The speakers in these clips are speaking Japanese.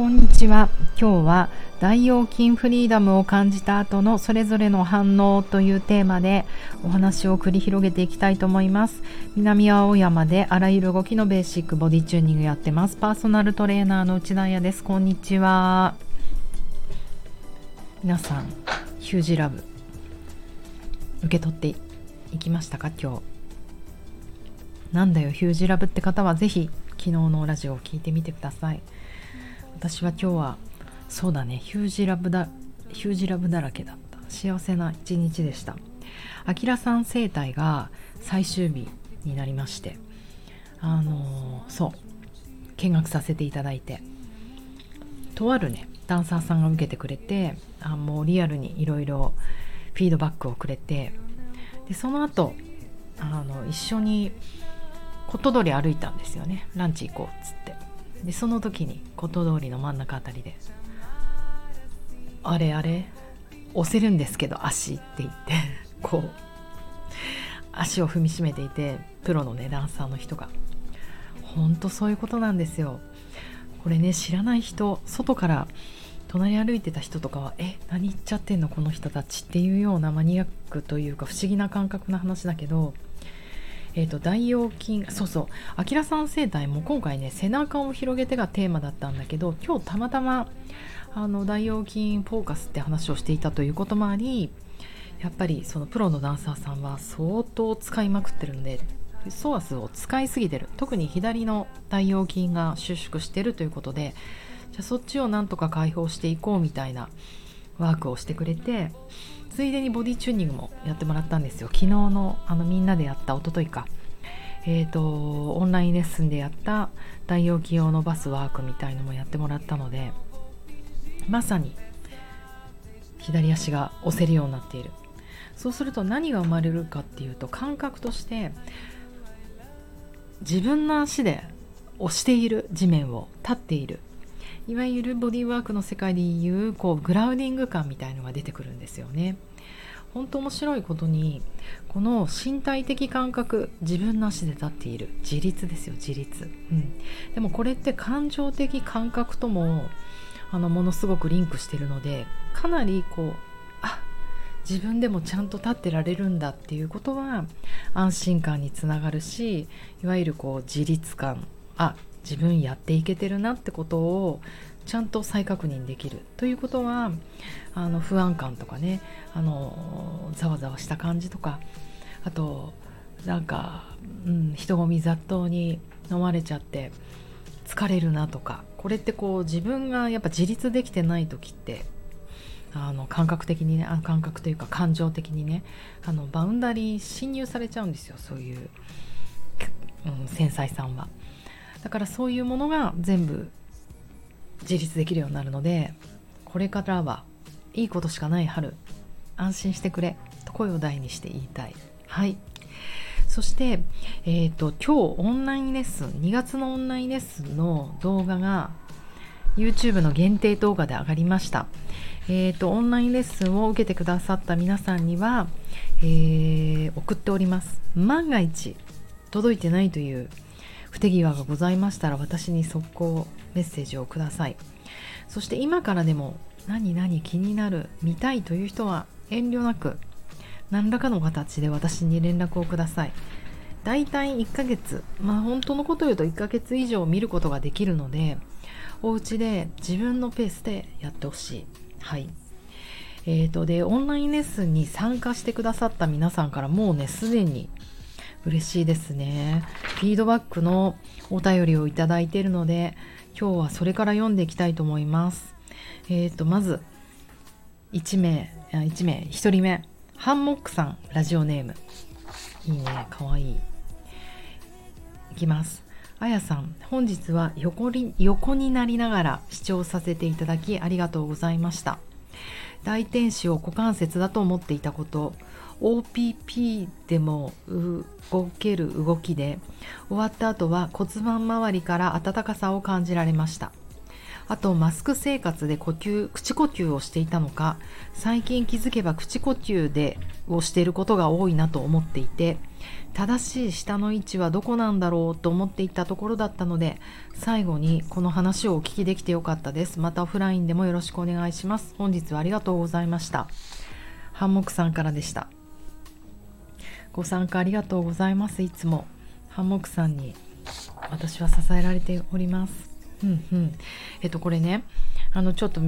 こんにちは。今日は大腰筋フリーダムを感じた後のそれぞれの反応というテーマでお話を繰り広げていきたいと思います。南青山であらゆる動きのベーシックボディチューニングやってます。パーソナルトレーナーの内田彩です。こんにちは。皆さんヒュージラブ受け取っていきましたか？今日。なんだよヒュージラブって方は。ぜひ昨日のラジオを聞いてみてください。私は今日はそうだねヒュージラブだヒュージラブだらけだった。幸せな一日でした。あきらさん生態が最終日になりましてあのー、そう見学させていただいて。とあるねダンサーさんが受けてくれてあもうリアルにいろいろフィードバックをくれて。でその後あの一緒にコット通り歩いたんですよね。ランチ行こうっつって。でその時にコット通りの真ん中あたりで「あれあれ押せるんですけど足」って言って こう足を踏みしめていてプロのねダンサーの人がほんとそういうことなんですよ。これね知らない人外から隣歩いてた人とかは「え何言っちゃってんのこの人たち」っていうようなマニアックというか不思議な感覚な話だけどえーと、大腰筋そうそうあきらさん生態も今回ね背中を広げてがテーマだったんだけど今日たまたまあの大腰筋フォーカスって話をしていたということもありやっぱりそのプロのダンサーさんは相当使いまくってるんでソアスを使いすぎてる。特に左の大腰筋が収縮してるということでじゃあそっちをなんとか解放していこうみたいなワークをしてくれてついでにボディチューニングもやってもらったんですよ。昨日のあのみんなでやった一昨日か。えーと、オンラインレッスンでやった大腰筋を伸ばすワークみたいのもやってもらったのでまさに左足が押せるようになっている。そうすると何が生まれるかっていうと感覚として自分の足で押している地面を立っている。いわゆるボディーワークの世界でいうこうグラウディング感みたいのが出てくるんですよね。本当面白いことにこの身体的感覚自分の足で立っている。自立ですよ自立、うん、でもこれって感情的感覚ともあのものすごくリンクしてるのでかなりこうあ自分でもちゃんと立ってられるんだっていうことは安心感につながるしいわゆるこう自立感。あ自分やっていけてるなってことをちゃんと再確認できるということはあの不安感とかねあのざわざわした感じとかあとなんか、うん、人混み雑踏に飲まれちゃって疲れるなとかこれってこう自分がやっぱ自立できてない時ってあの感覚的にねあ感覚というか感情的にねあのバウンダリー侵入されちゃうんですよそういう、うん、繊細さんは。だからそういうものが全部自立できるようになるのでこれからはいいことしかない春安心してくれと声を大にして言いたい。はい。そして、えーと、今日オンラインレッスン2月のオンラインレッスンの動画が YouTube の限定動画で上がりました。えーと、オンラインレッスンを受けてくださった皆さんには、えー、送っております。万が一届いてないという不手際がございましたら私に速攻メッセージをください。そして今からでも何々気になる見たいという人は遠慮なく何らかの形で私に連絡をください。だいたい1ヶ月まあ本当のこと言うと1ヶ月以上見ることができるのでお家で自分のペースでやってほしい。はい。えーとでオンラインレッスンに参加してくださった皆さんからもうねすでに嬉しいですね。フィードバックのお便りをいただいているので、今日はそれから読んでいきたいと思います。えっ、ー、と、まず、1名、1名、1人目、ハンモックさん、ラジオネーム。いいね、かわいい。いきます。あやさん、本日は横に横になりながら視聴させていただきありがとうございました。大天使を股関節だと思っていたこと、OPP でも動ける動きで終わった後は骨盤周りから温かさを感じられました。あとマスク生活で呼吸口呼吸をしていたのか最近気づけば口呼吸でをしていることが多いなと思っていて正しい舌の位置はどこなんだろうと思っていたところだったので最後にこの話をお聞きできてよかったです。またオフラインでもよろしくお願いします。本日はありがとうございました。ハンモックさんからでした。ご参加ありがとうございます。いつもハンモックさんに私は支えられております。うんうん。えっとこれねあのちょっと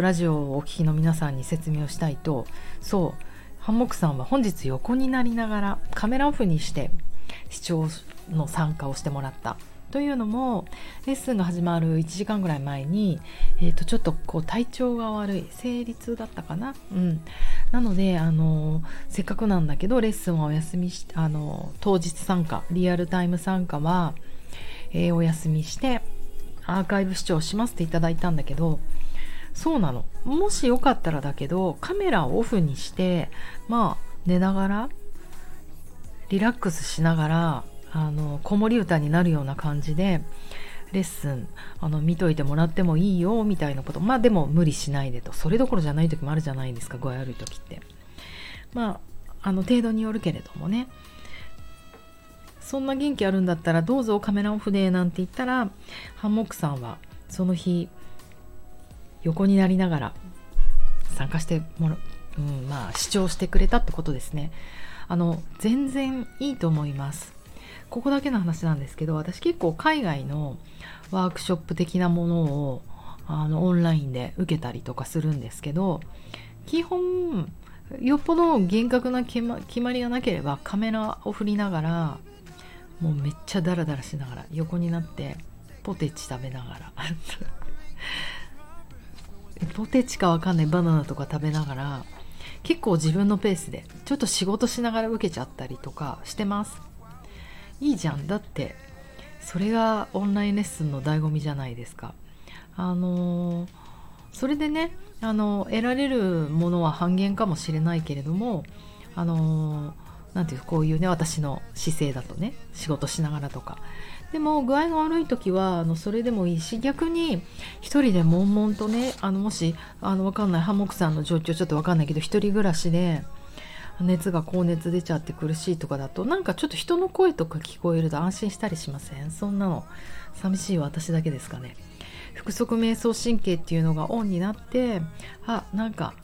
ラジオをお聞きの皆さんに説明をしたいとそう。ハンモックさんは本日横になりながらカメラオフにして視聴の参加をしてもらった。というのもレッスンが始まる1時間ぐらい前に、えー、とちょっとこう体調が悪い生理痛だったかな、うん、なのであのせっかくなんだけどレッスンはお休みしてあの当日参加リアルタイム参加は、えー、お休みしてアーカイブ視聴しますっていただいたんだけどそうなの。もしよかったらだけどカメラをオフにしてまあ寝ながらリラックスしながらあの子守歌になるような感じでレッスンあの見といてもらってもいいよみたいなこと。まあでも無理しないでと。それどころじゃない時もあるじゃないですか具合悪い時って。まああの程度によるけれどもね。そんな元気あるんだったらどうぞカメラオフでなんて言ったらハンモックさんはその日横になりながら参加してもらうん、まあ視聴してくれたってことですね。あの全然いいと思います。ここだけの話なんですけど私結構海外のワークショップ的なものをあのオンラインで受けたりとかするんですけど基本よっぽど厳格な決ま決まりがなければカメラを振りながらもうめっちゃダラダラしながら横になってポテチ食べながら ポテチかわかんないバナナとか食べながら結構自分のペースでちょっと仕事しながら受けちゃったりとかしてます。いいじゃん。だってそれがオンラインレッスンの醍醐味じゃないですか。あのー、それでねあの得られるものは半減かもしれないけれどもあのー何ていうこういうね私の姿勢だとね仕事しながらとか。でも具合が悪い時はあのそれでもいいし逆に一人で悶々とねあのもしあの分かんないハンモックさんの状況ちょっと分かんないけど一人暮らしで熱が高熱出ちゃって苦しいとかだとなんかちょっと人の声とか聞こえると安心したりしません？そんなの寂しい私だけですかね。腹側瞑想神経っていうのがオンになってあなんか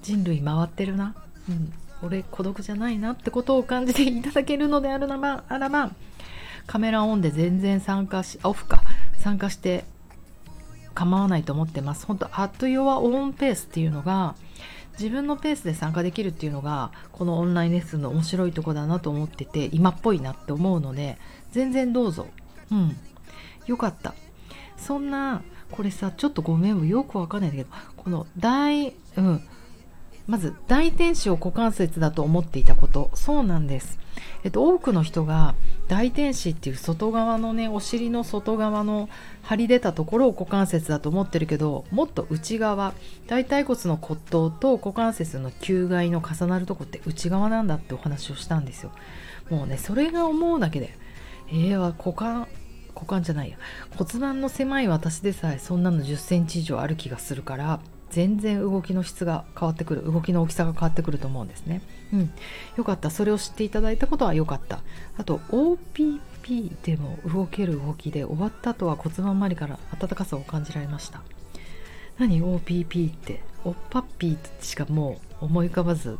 人類回ってるな、うん、俺孤独じゃないなってことを感じていただけるのであるならあらばカメラオンで全然参加しオフか。参加して構わないと思ってます。本当アットヨアオンペースっていうのが自分のペースで参加できるっていうのがこのオンラインレッスンの面白いとこだなと思ってて今っぽいなって思うので全然どうぞ。うん。よかった。そんなこれさちょっとごめんよくわかんないんだけどこの大うん。まず大天使を股関節だと思っていたこと。そうなんです、えっと、多くの人が大天使っていう外側のねお尻の外側の張り出たところを股関節だと思ってるけどもっと内側大腿骨の骨頭と股関節の球外の重なるとこって内側なんだってお話をしたんですよ。もうねそれが思うだけでえー、は股関股間じゃないや。骨盤の狭い私でさえそんなの1 0センチ以上ある気がするから全然動きの質が変わってくる動きの大きさが変わってくると思うんですね。うん、よかった。それを知っていただいたことは良かった。あと OPP でも動ける動きで終わった後は骨盤周りから温かさを感じられました。何？OPP って。おっぱっぴーとしかもう思い浮かばず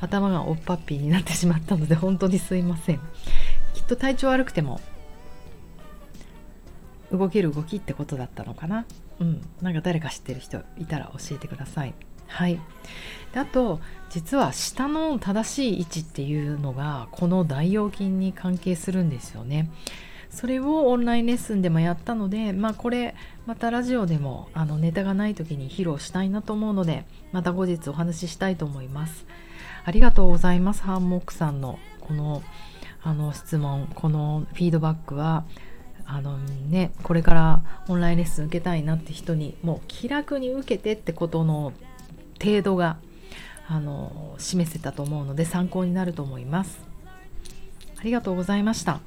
頭がおっぱっぴーになってしまったので本当にすいません。きっと体調悪くても動ける動きってことだったのかな。うん、なんか誰か知ってる人いたら教えてください。はいであと実は下の正しい位置っていうのがこの大腰筋に関係するんですよね。それをオンラインレッスンでもやったので、まあ、これまたラジオでもあのネタがない時に披露したいなと思うのでまた後日お話ししたいと思います。ありがとうございます。ハンモックさんのこのあの質問このフィードバックはあのねこれからオンラインレッスン受けたいなって人にもう気楽に受けてってことの程度があの示せたと思うので参考になると思います。ありがとうございました。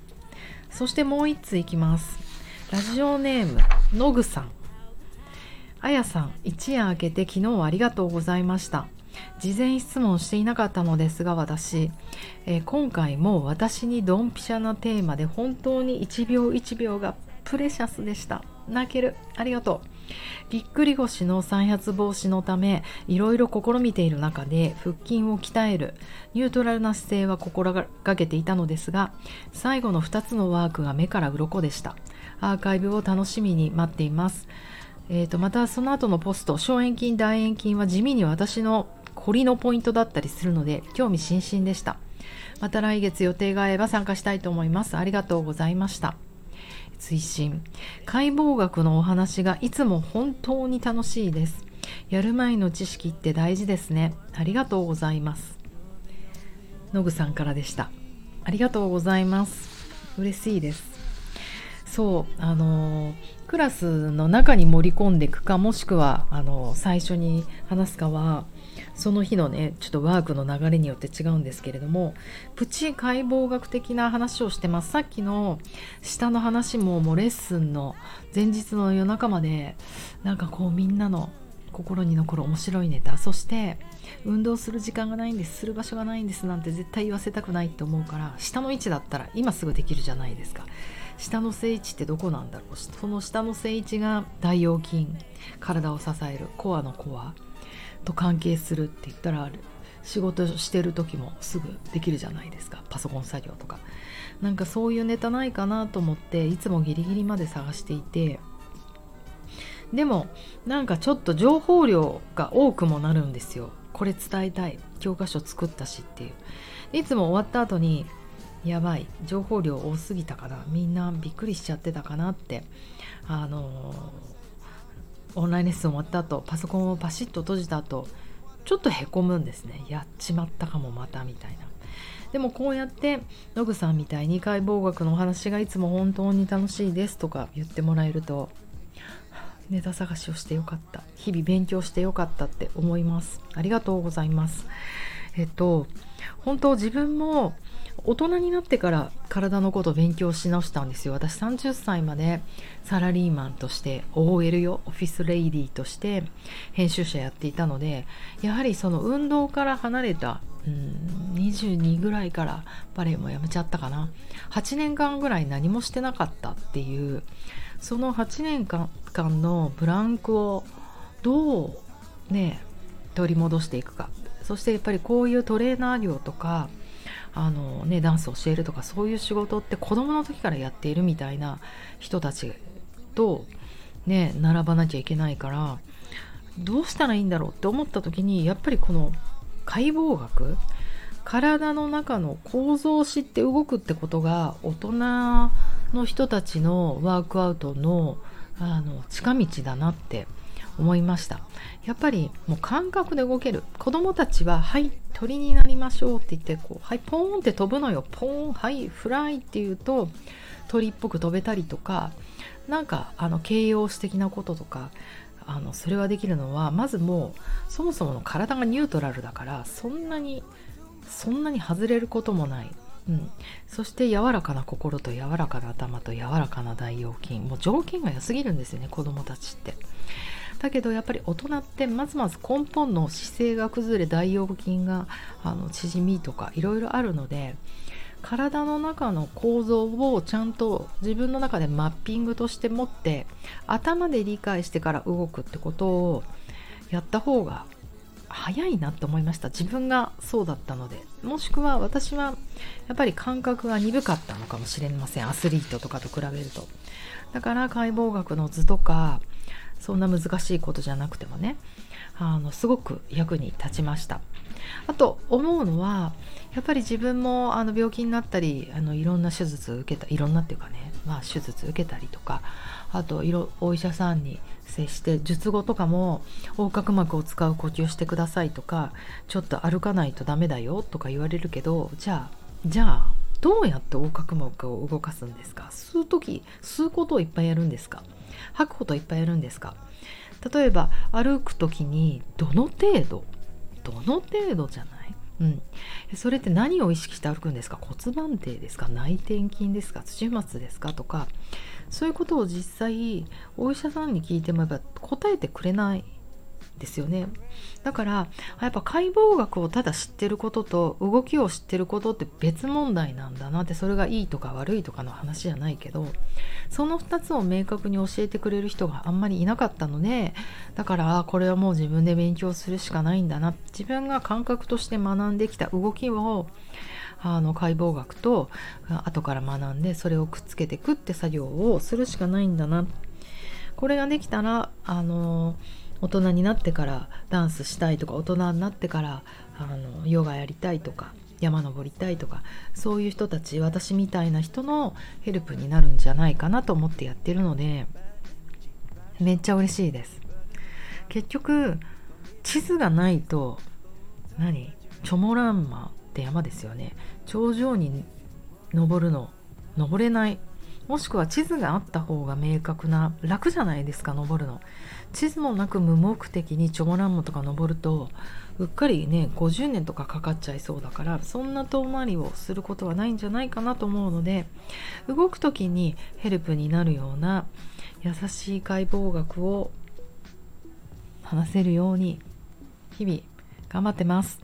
そしてもう一ついきます。ラジオネームのぐさん。あやさん一夜明けて昨日はありがとうございました。事前質問していなかったのですが私、えー、今回も私にドンピシャなテーマで本当に1秒1秒がプレシャスでした。泣ける。ありがとう。ぎっくり腰の再発防止のためいろいろ試みている中で腹筋を鍛える。ニュートラルな姿勢は心がけていたのですが最後の2つのワークが目から鱗でした。アーカイブを楽しみに待っています。えーと、またその後のポスト小円筋大円筋は地味に私の凝りのポイントだったりするので興味津々でした。また来月予定が合えば参加したいと思います。ありがとうございました。追伸。解剖学のお話がいつも本当に楽しいです。やる前の知識って大事ですね。ありがとうございます。のぐさんからでした。ありがとうございます。嬉しいです。そうあのクラスの中に盛り込んでいくかもしくはあの最初に話すかはその日のねちょっとワークの流れによって違うんですけれどもプチ解剖学的な話をしてます。さっきの下の話ももうレッスンの前日の夜中までなんかこうみんなの心に残る面白いネタ。そして運動する時間がないんです。する場所がないんですなんて絶対言わせたくないって思うから下の位置だったら今すぐできるじゃないですか。下の正位置ってどこなんだろう。その下の正位置が大腰筋体を支えるコアのコア。と関係するって言ったら仕事してる時もすぐできるじゃないですか。パソコン作業とか。なんかそういうネタないかなと思っていつもギリギリまで探していて。でもなんかちょっと情報量が多くもなるんですよ。これ伝えたい。教科書作ったしっていう。いつも終わった後にやばい。情報量多すぎたかな。みんなびっくりしちゃってたかなって。あのオンラインレッスン終わった後パソコンをパシッと閉じた後ちょっとへこむんですね。やっちまったかもまたみたいな。でもこうやってノグさんみたいに解剖学のお話がいつも本当に楽しいですとか言ってもらえるとネタ探しをしてよかった。日々勉強してよかったって思います。ありがとうございます。えっと本当自分も大人になってから体のこと勉強し直したんですよ。私30歳までサラリーマンとして OL よオフィスレイディーとして編集者やっていたのでやはりその運動から離れたうん22ぐらいからバレエもやめちゃったかな。8年間ぐらい何もしてなかったっていうその8年間のブランクをどうね取り戻していくか。そしてやっぱりこういうトレーナー業とかあの、ね、ダンスを教えるとかそういう仕事って子供の時からやっているみたいな人たちと、ね、並ばなきゃいけないからどうしたらいいんだろうって思った時にやっぱりこの解剖学体の中の構造を知って動くってことが大人の人たちのワークアウトのあの近道だなって思いました。やっぱりもう感覚で動ける。子供たちは「はい鳥になりましょう」って言ってこう「はいポーン」って飛ぶのよ「ポーン」「はいフライ」って言うと鳥っぽく飛べたりとかなんかあの形容詞的なこととかあのそれはできるのはまずもうそもそもの体がニュートラルだからそんなにそんなに外れることもない、うん、そして柔らかな心と柔らかな頭と柔らかな大腰筋。もう条件が良すぎるんですよね子供たちって。だけどやっぱり大人ってまずまず根本の姿勢が崩れ大腰筋があの縮みとかいろいろあるので体の中の構造をちゃんと自分の中でマッピングとして持って頭で理解してから動くってことをやった方が早いなって思いました。自分がそうだったので。もしくは私はやっぱり感覚が鈍かったのかもしれません。アスリートとかと比べると。だから解剖学の図とかそんな難しいことじゃなくてもねあのすごく役に立ちました。あと思うのはやっぱり自分もあの病気になったりあのいろんな手術を受けたいろんなっていうかね、まあ、手術受けたりとかあといろお医者さんに接して術後とかも横隔膜を使う呼吸してくださいとかちょっと歩かないとダメだよとか言われるけどじゃあじゃあどうやって横隔膜を動かすんですか？吸う時吸うことをいっぱいやるんですか？吐くこといっぱいやるんですか？例えば歩く時にどの程度？どの程度じゃない？うん、それって何を意識して歩くんですか？骨盤底ですか？内転筋ですか？土踏まずですか？とかそういうことを実際お医者さんに聞いてもやっぱ答えてくれないですよね。だからやっぱ解剖学をただ知ってることと動きを知ってることって別問題なんだなってそれがいいとか悪いとかの話じゃないけどその2つを明確に教えてくれる人があんまりいなかったのでだからこれはもう自分で勉強するしかないんだな。自分が感覚として学んできた動きをあの解剖学と後から学んでそれをくっつけてくって作業をするしかないんだな。これができたらあの大人になってからダンスしたいとか大人になってからあのヨガやりたいとか山登りたいとかそういう人たち私みたいな人のヘルプになるんじゃないかなと思ってやってるのでめっちゃ嬉しいです。結局地図がないと何？チョモランマって山ですよね。頂上に登るの登れない。もしくは地図があった方が明確な楽じゃないですか登るの地図もなく無目的にチョモランマとか登るとうっかりね50年とかかかっちゃいそうだからそんな遠回りをすることはないんじゃないかなと思うので動く時にヘルプになるような優しい解剖学を話せるように日々頑張ってます。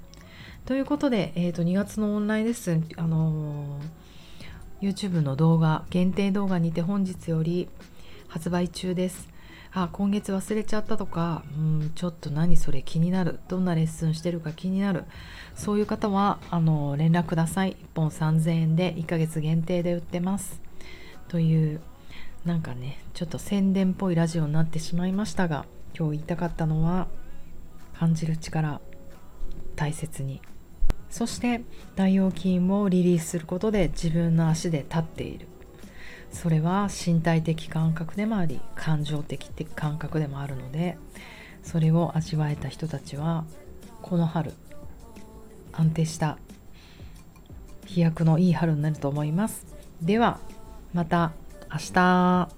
ということで、えー、と2月のオンラインレッスン、あのー、YouTube の動画限定動画にて本日より発売中です。あ今月忘れちゃったとか、うん、ちょっと何それ気になる。どんなレッスンしてるか気になる。そういう方はあの連絡ください。1本3000円で1ヶ月限定で売ってます。というなんかねちょっと宣伝っぽいラジオになってしまいましたが今日言いたかったのは感じる力大切に。そして大腰筋をリリースすることで自分の足で立っている。それは身体的感覚でもあり感情的感覚でもあるのでそれを味わえた人たちはこの春安定した飛躍のいい春になると思います。ではまた明日。